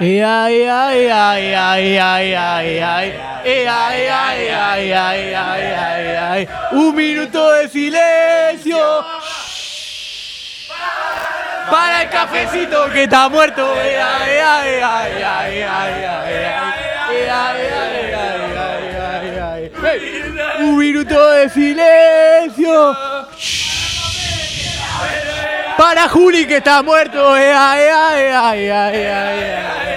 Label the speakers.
Speaker 1: Ay, ay, ay, ay, ay, ay, ay, ay. Ay, ay, ay, ay, ay, ay, ay, ay. Un minuto de silencio. Para el cafecito que está muerto. Ay, ay, ay, ay, ay, ay, ay, ay. Ay, ay. Un minuto de silencio. Para Juli que está muerto. Ay, ay, ay, ay, ay, ay, ay.